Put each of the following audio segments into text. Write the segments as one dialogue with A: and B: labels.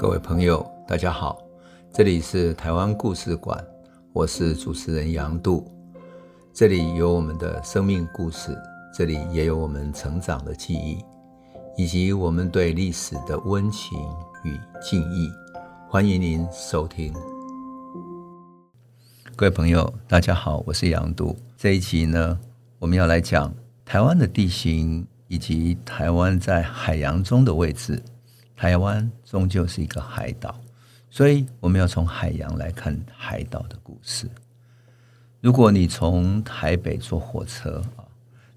A: 各位朋友，大家好，这里是台湾故事馆，我是主持人杨度，这里有我们的生命故事，这里也有我们成长的记忆，以及我们对历史的温情与敬意。欢迎您收听。各位朋友，大家好，我是杨度。这一集呢，我们要来讲台湾的地形以及台湾在海洋中的位置。台湾终究是一个海岛，所以我们要从海洋来看海岛的故事。如果你从台北坐火车啊，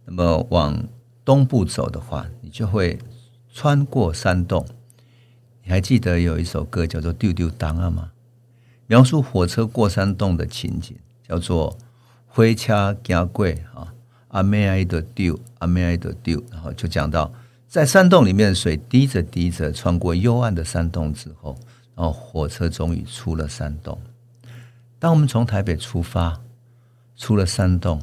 A: 那么往东部走的话，你就会穿过山洞。你还记得有一首歌叫做《丢丢档案》吗？描述火车过山洞的情景，叫做“灰车行过啊，阿妹爱的丢，阿妹爱的丢”，然后就讲到。在山洞里面水滴着滴着，穿过幽暗的山洞之后，然后火车终于出了山洞。当我们从台北出发，出了山洞，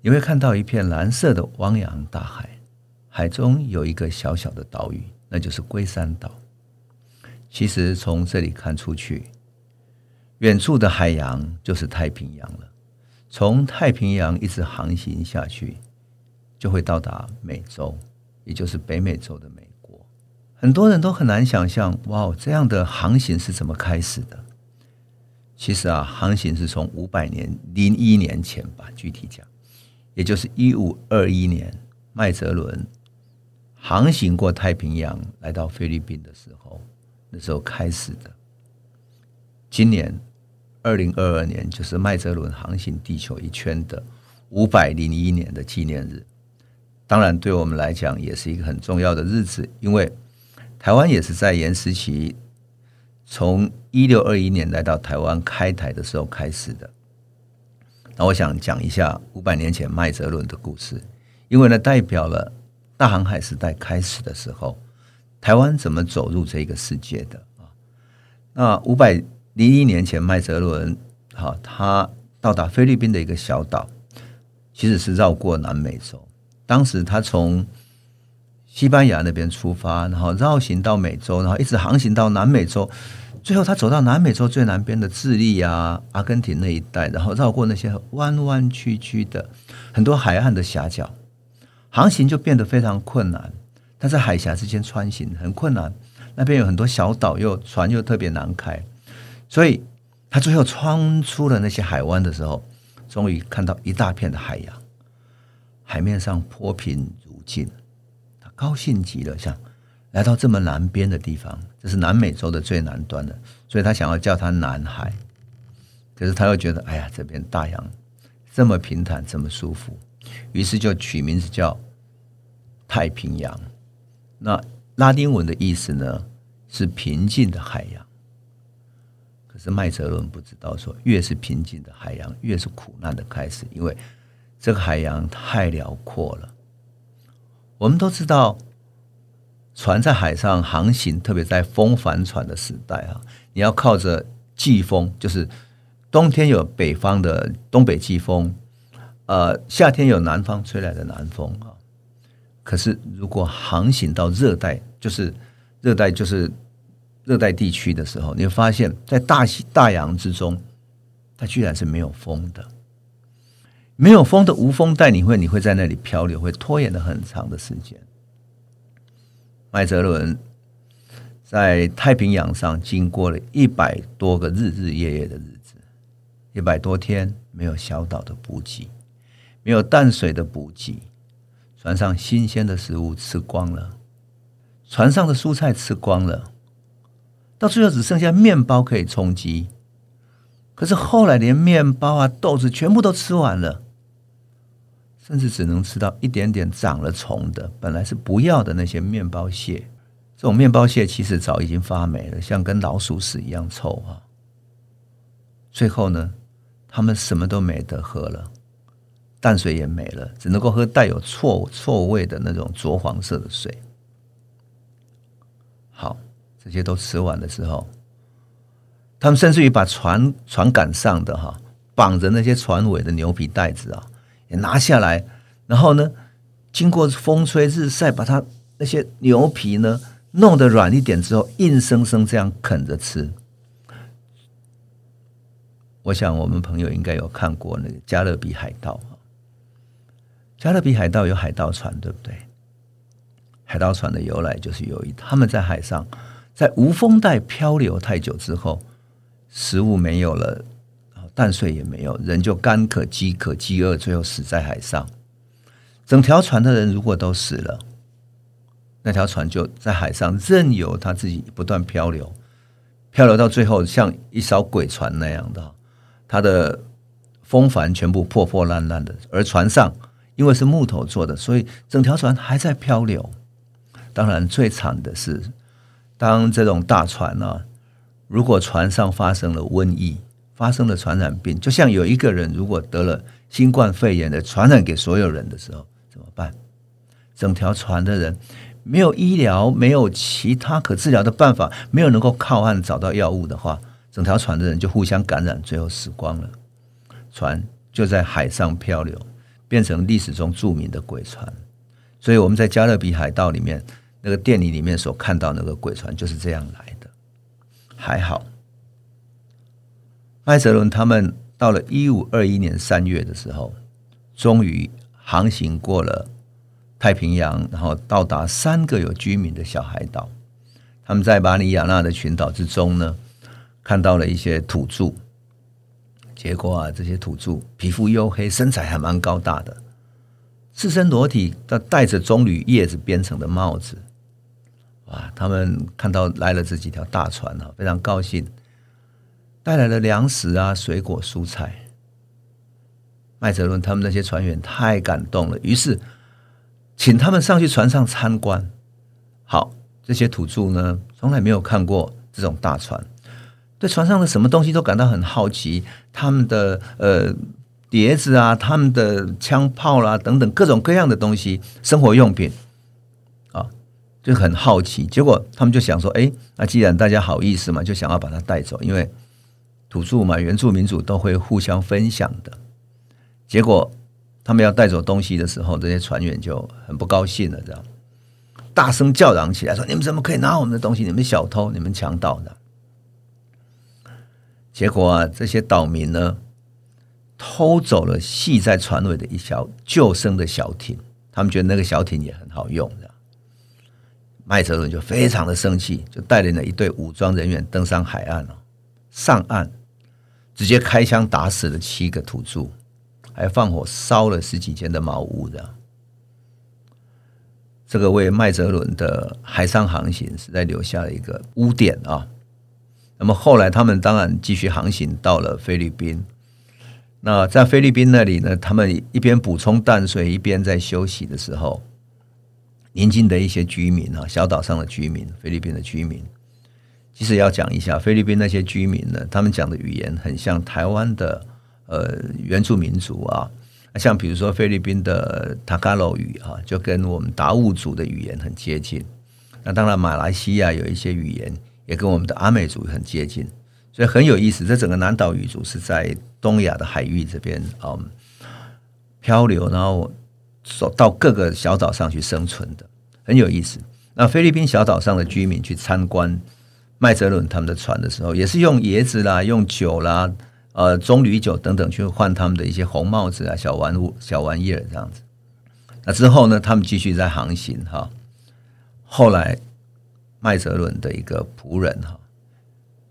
A: 你会看到一片蓝色的汪洋大海，海中有一个小小的岛屿，那就是龟山岛。其实从这里看出去，远处的海洋就是太平洋了。从太平洋一直航行下去，就会到达美洲。也就是北美洲的美国，很多人都很难想象，哇，这样的航行是怎么开始的？其实啊，航行是从五百年零一年前吧，具体讲，也就是一五二一年，麦哲伦航行过太平洋来到菲律宾的时候，那时候开始的。今年二零二二年，就是麦哲伦航行地球一圈的五百零一年的纪念日。当然，对我们来讲也是一个很重要的日子，因为台湾也是在颜思齐从一六二一年来到台湾开台的时候开始的。那我想讲一下五百年前麦哲伦的故事，因为呢，代表了大航海时代开始的时候，台湾怎么走入这个世界的啊？那五百零一年前麦哲伦，好，他到达菲律宾的一个小岛，其实是绕过南美洲。当时他从西班牙那边出发，然后绕行到美洲，然后一直航行到南美洲，最后他走到南美洲最南边的智利啊、阿根廷那一带，然后绕过那些弯弯曲曲的很多海岸的狭角，航行就变得非常困难。他在海峡之间穿行很困难，那边有很多小岛，又船又特别难开，所以他最后穿出了那些海湾的时候，终于看到一大片的海洋。海面上波平如镜，他高兴极了，想来到这么南边的地方，这是南美洲的最南端的，所以他想要叫它南海。可是他又觉得，哎呀，这边大洋这么平坦，这么舒服，于是就取名字叫太平洋。那拉丁文的意思呢，是平静的海洋。可是麦哲伦不知道说，越是平静的海洋，越是苦难的开始，因为。这个海洋太辽阔了。我们都知道，船在海上航行，特别在风帆船的时代啊，你要靠着季风，就是冬天有北方的东北季风，呃，夏天有南方吹来的南风啊。可是如果航行到热带，就是热带，就是热带地区的时候，你会发现在大西大洋之中，它居然是没有风的。没有风的无风带，你会你会在那里漂流，会拖延了很长的时间。麦哲伦在太平洋上经过了一百多个日日夜夜的日子，一百多天没有小岛的补给，没有淡水的补给，船上新鲜的食物吃光了，船上的蔬菜吃光了，到最后只剩下面包可以充饥。可是后来连面包啊豆子全部都吃完了。甚至只能吃到一点点长了虫的，本来是不要的那些面包屑。这种面包屑其实早已经发霉了，像跟老鼠屎一样臭啊。最后呢，他们什么都没得喝了，淡水也没了，只能够喝带有臭臭味的那种浊黄色的水。好，这些都吃完的时候，他们甚至于把船船杆上的哈绑着那些船尾的牛皮袋子啊。拿下来，然后呢，经过风吹日晒，把它那些牛皮呢弄得软一点之后，硬生生这样啃着吃。我想我们朋友应该有看过那个《加勒比海盗》。加勒比海盗有海盗船，对不对？海盗船的由来就是由于他们在海上，在无风带漂流太久之后，食物没有了，淡水也没有，人就干渴、饥渴、饥饿，最后死在海上。整条船的人如果都死了，那条船就在海上任由它自己不断漂流，漂流到最后像一艘鬼船那样的，它的风帆全部破破烂烂的，而船上。因为是木头做的，所以整条船还在漂流。当然，最惨的是，当这种大船啊，如果船上发生了瘟疫，发生了传染病，就像有一个人如果得了新冠肺炎的传染给所有人的时候，怎么办？整条船的人没有医疗，没有其他可治疗的办法，没有能够靠岸找到药物的话，整条船的人就互相感染，最后死光了。船就在海上漂流。变成历史中著名的鬼船，所以我们在《加勒比海盗》里面那个电影里面所看到那个鬼船就是这样来的。还好，麦哲伦他们到了一五二一年三月的时候，终于航行过了太平洋，然后到达三个有居民的小海岛。他们在马里亚纳的群岛之中呢，看到了一些土著。结果啊，这些土著皮肤黝黑，身材还蛮高大的，赤身裸体，他戴着棕榈叶子编成的帽子。哇！他们看到来了这几条大船啊，非常高兴，带来了粮食啊、水果、蔬菜。麦哲伦他们那些船员太感动了，于是请他们上去船上参观。好，这些土著呢，从来没有看过这种大船。对船上的什么东西都感到很好奇，他们的呃碟子啊，他们的枪炮啦、等等各种各样的东西，生活用品啊，就很好奇。结果他们就想说，哎，那既然大家好意思嘛，就想要把它带走，因为土著嘛，原住民族都会互相分享的。结果他们要带走东西的时候，这些船员就很不高兴了，这样大声叫嚷起来说：“你们怎么可以拿我们的东西？你们小偷，你们强盗的！”结果啊，这些岛民呢，偷走了系在船尾的一艘救生的小艇，他们觉得那个小艇也很好用，这样。麦哲伦就非常的生气，就带领了一队武装人员登上海岸了，上岸直接开枪打死了七个土著，还放火烧了十几间的茅屋，的。这个为麦哲伦的海上航行实在留下了一个污点啊。那么后来，他们当然继续航行到了菲律宾。那在菲律宾那里呢，他们一边补充淡水，一边在休息的时候，邻近的一些居民啊，小岛上的居民，菲律宾的居民，其实要讲一下，菲律宾那些居民呢，他们讲的语言很像台湾的呃原住民族啊，像比如说菲律宾的塔加罗语啊，就跟我们达悟族的语言很接近。那当然，马来西亚有一些语言。也跟我们的阿美族很接近，所以很有意思。这整个南岛语族是在东亚的海域这边啊、漂流，然后走到各个小岛上去生存的，很有意思。那菲律宾小岛上的居民去参观麦哲伦他们的船的时候，也是用椰子啦、用酒啦、呃棕榈酒等等去换他们的一些红帽子啊、小玩物、小玩意儿这样子。那之后呢，他们继续在航行哈。后来。麦哲伦的一个仆人哈，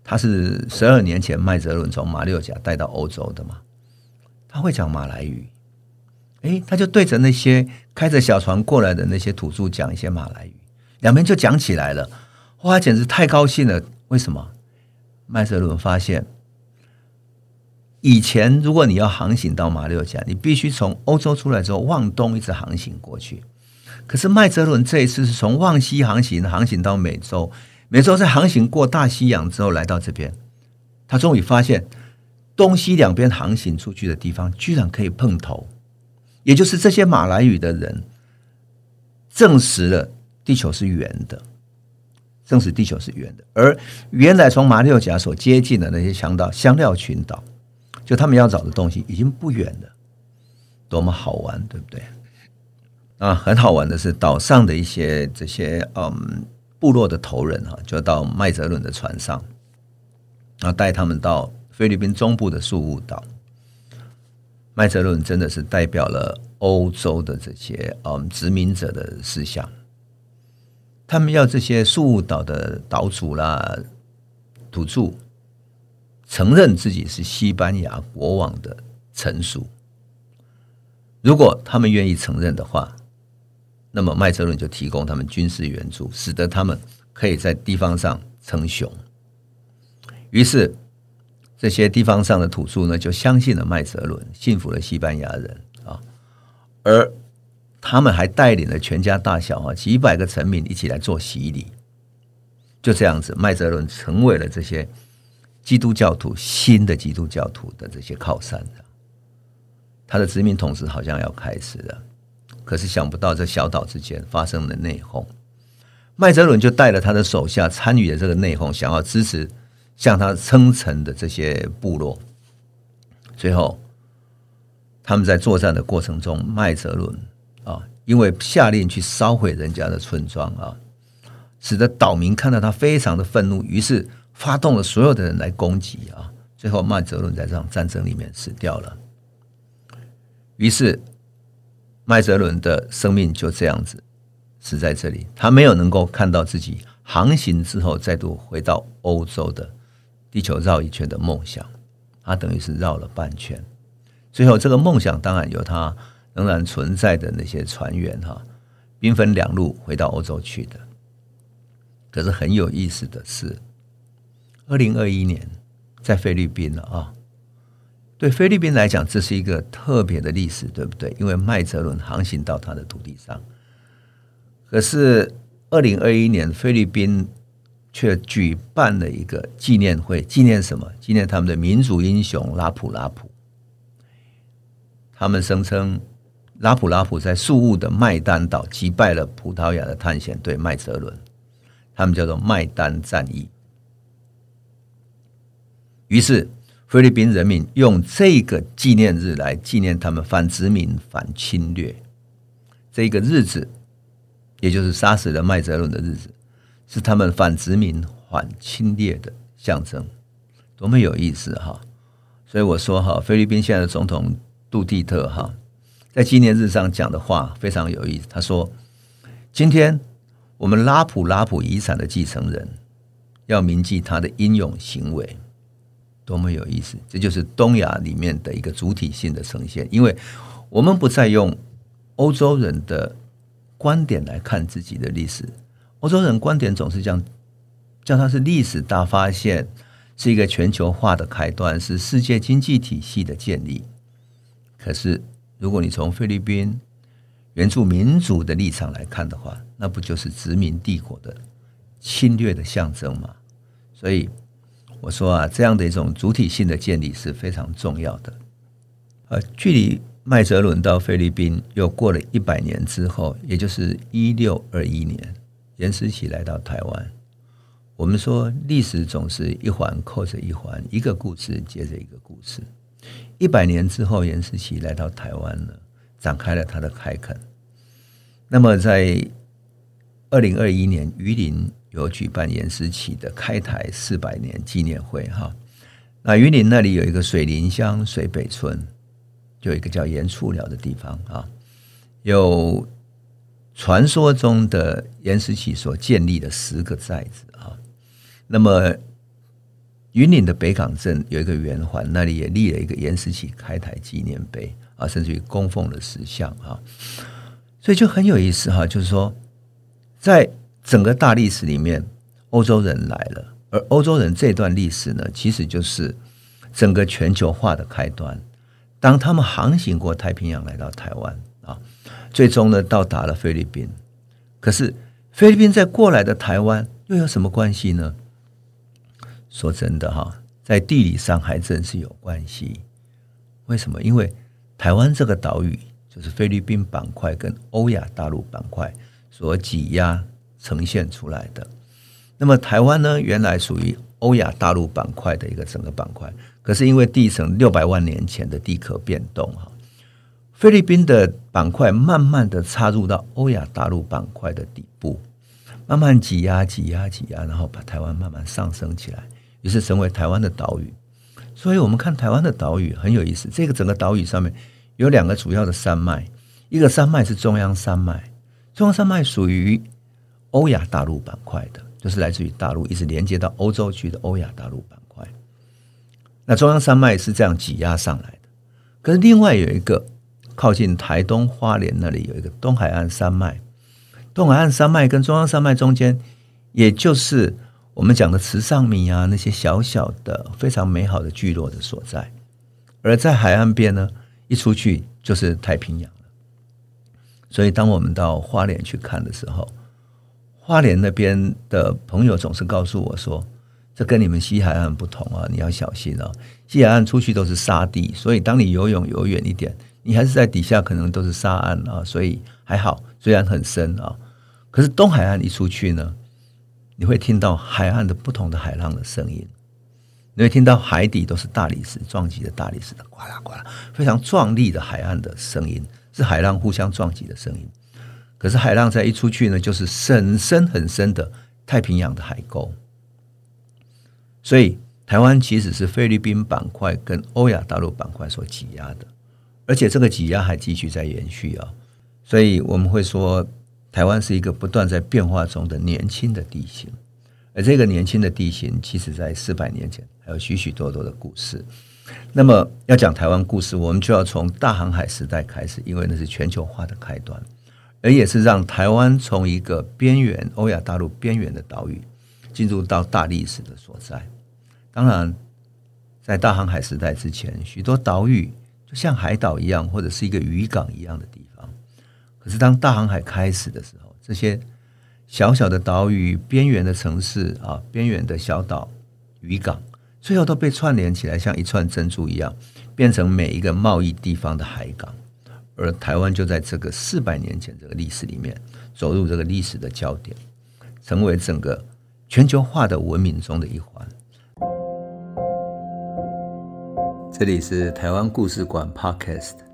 A: 他是十二年前麦哲伦从马六甲带到欧洲的嘛，他会讲马来语，诶，他就对着那些开着小船过来的那些土著讲一些马来语，两边就讲起来了，哇，简直太高兴了！为什么？麦哲伦发现，以前如果你要航行到马六甲，你必须从欧洲出来之后往东一直航行过去。可是麦哲伦这一次是从往西航行，航行到美洲，美洲在航行过大西洋之后来到这边，他终于发现东西两边航行出去的地方居然可以碰头，也就是这些马来语的人证实了地球是圆的，证实地球是圆的，而原来从马六甲所接近的那些强岛香料群岛，就他们要找的东西已经不远了，多么好玩，对不对？啊，很好玩的是岛上的一些这些嗯部落的头人哈，就到麦哲伦的船上，然后带他们到菲律宾中部的宿务岛。麦哲伦真的是代表了欧洲的这些嗯殖民者的思想，他们要这些树岛的岛主啦、土著承认自己是西班牙国王的臣属。如果他们愿意承认的话，那么麦哲伦就提供他们军事援助，使得他们可以在地方上称雄。于是。这些地方上的土著呢，就相信了麦哲伦，信服了西班牙人啊，而他们还带领了全家大小啊几百个臣民一起来做洗礼。就这样子，麦哲伦成为了这些基督教徒新的基督教徒的这些靠山。他的殖民统治好像要开始了，可是想不到这小岛之间发生了内讧，麦哲伦就带了他的手下参与了这个内讧，想要支持。向他称臣的这些部落，最后他们在作战的过程中，麦哲伦，因为下令去烧毁人家的村庄啊，使得岛民看到他非常的愤怒，于是发动了所有的人来攻击啊。最后麦哲伦在这场战争里面死掉了。于是麦哲伦的生命就这样子死在这里，他没有能够看到自己航行之后再度回到欧洲的。地球绕一圈的梦想，他等于是绕了半圈。最后，这个梦想当然有他仍然存在的那些船员哈，兵分两路回到欧洲去的。可是很有意思的是，二零二一年在菲律宾了啊。对菲律宾来讲，这是一个特别的历史，对不对？因为麦哲伦航行到他的土地上。可是二零二一年菲律宾。却举办了一个纪念会，纪念什么？纪念他们的民族英雄拉普拉普。他们声称拉普拉普在宿务的麦丹岛击败了葡萄牙的探险队麦哲伦，他们叫做麦丹战役。于是菲律宾人民用这个纪念日来纪念他们反殖民、反侵略。这个日子，也就是杀死了麦哲伦的日子。是他们反殖民、反侵略的象征，多么有意思哈！所以我说哈，菲律宾现在的总统杜蒂特哈，在纪念日上讲的话非常有意思。他说：“今天我们拉普拉普遗产的继承人要铭记他的英勇行为，多么有意思！这就是东亚里面的一个主体性的呈现，因为我们不再用欧洲人的观点来看自己的历史。”欧洲人观点总是这样，叫它是历史大发现，是一个全球化的开端，是世界经济体系的建立。可是，如果你从菲律宾援助民族的立场来看的话，那不就是殖民帝国的侵略的象征吗？所以我说啊，这样的一种主体性的建立是非常重要的。呃，距离麦哲伦到菲律宾又过了一百年之后，也就是一六二一年。严思琪来到台湾，我们说历史总是一环扣着一环，一个故事接着一个故事。一百年之后，严思齐来到台湾了，展开了他的开垦。那么，在二零二一年，榆林有举办严思齐的开台四百年纪念会，哈。那榆林那里有一个水林乡水北村，就一个叫严厝寮的地方啊，有。传说中的严思齐所建立的十个寨子啊，那么云岭的北港镇有一个圆环，那里也立了一个岩石起开台纪念碑啊，甚至于供奉了石像啊，所以就很有意思哈，就是说，在整个大历史里面，欧洲人来了，而欧洲人这段历史呢，其实就是整个全球化的开端。当他们航行过太平洋来到台湾啊。最终呢，到达了菲律宾。可是菲律宾在过来的台湾又有什么关系呢？说真的哈，在地理上还真是有关系。为什么？因为台湾这个岛屿就是菲律宾板块跟欧亚大陆板块所挤压呈现出来的。那么台湾呢，原来属于欧亚大陆板块的一个整个板块，可是因为地层六百万年前的地壳变动哈。菲律宾的板块慢慢的插入到欧亚大陆板块的底部，慢慢挤压、挤压、挤压，然后把台湾慢慢上升起来，于是成为台湾的岛屿。所以，我们看台湾的岛屿很有意思。这个整个岛屿上面有两个主要的山脉，一个山脉是中央山脉，中央山脉属于欧亚大陆板块的，就是来自于大陆一直连接到欧洲区的欧亚大陆板块。那中央山脉是这样挤压上来的。可是另外有一个靠近台东花莲那里有一个东海岸山脉，东海岸山脉跟中央山脉中间，也就是。我们讲的池上米啊，那些小小的、非常美好的聚落的所在，而在海岸边呢，一出去就是太平洋了。所以，当我们到花莲去看的时候，花莲那边的朋友总是告诉我说：“这跟你们西海岸不同啊，你要小心啊。西海岸出去都是沙地，所以当你游泳游远一点，你还是在底下可能都是沙岸啊，所以还好，虽然很深啊。可是东海岸一出去呢？”你会听到海岸的不同的海浪的声音，你会听到海底都是大理石撞击的大理石的呱啦呱啦，非常壮丽的海岸的声音，是海浪互相撞击的声音。可是海浪再一出去呢，就是很深很深的太平洋的海沟。所以台湾其实是菲律宾板块跟欧亚大陆板块所挤压的，而且这个挤压还继续在延续啊。所以我们会说。台湾是一个不断在变化中的年轻的地形，而这个年轻的地形，其实在四百年前还有许许多多的故事。那么要讲台湾故事，我们就要从大航海时代开始，因为那是全球化的开端，而也是让台湾从一个边缘欧亚大陆边缘的岛屿，进入到大历史的所在。当然，在大航海时代之前，许多岛屿就像海岛一样，或者是一个渔港一样的地方。可是，当大航海开始的时候，这些小小的岛屿、边缘的城市啊、边缘的小岛、渔港，最后都被串联起来，像一串珍珠一样，变成每一个贸易地方的海港。而台湾就在这个四百年前这个历史里面，走入这个历史的焦点，成为整个全球化的文明中的一环。这里是台湾故事馆 Podcast。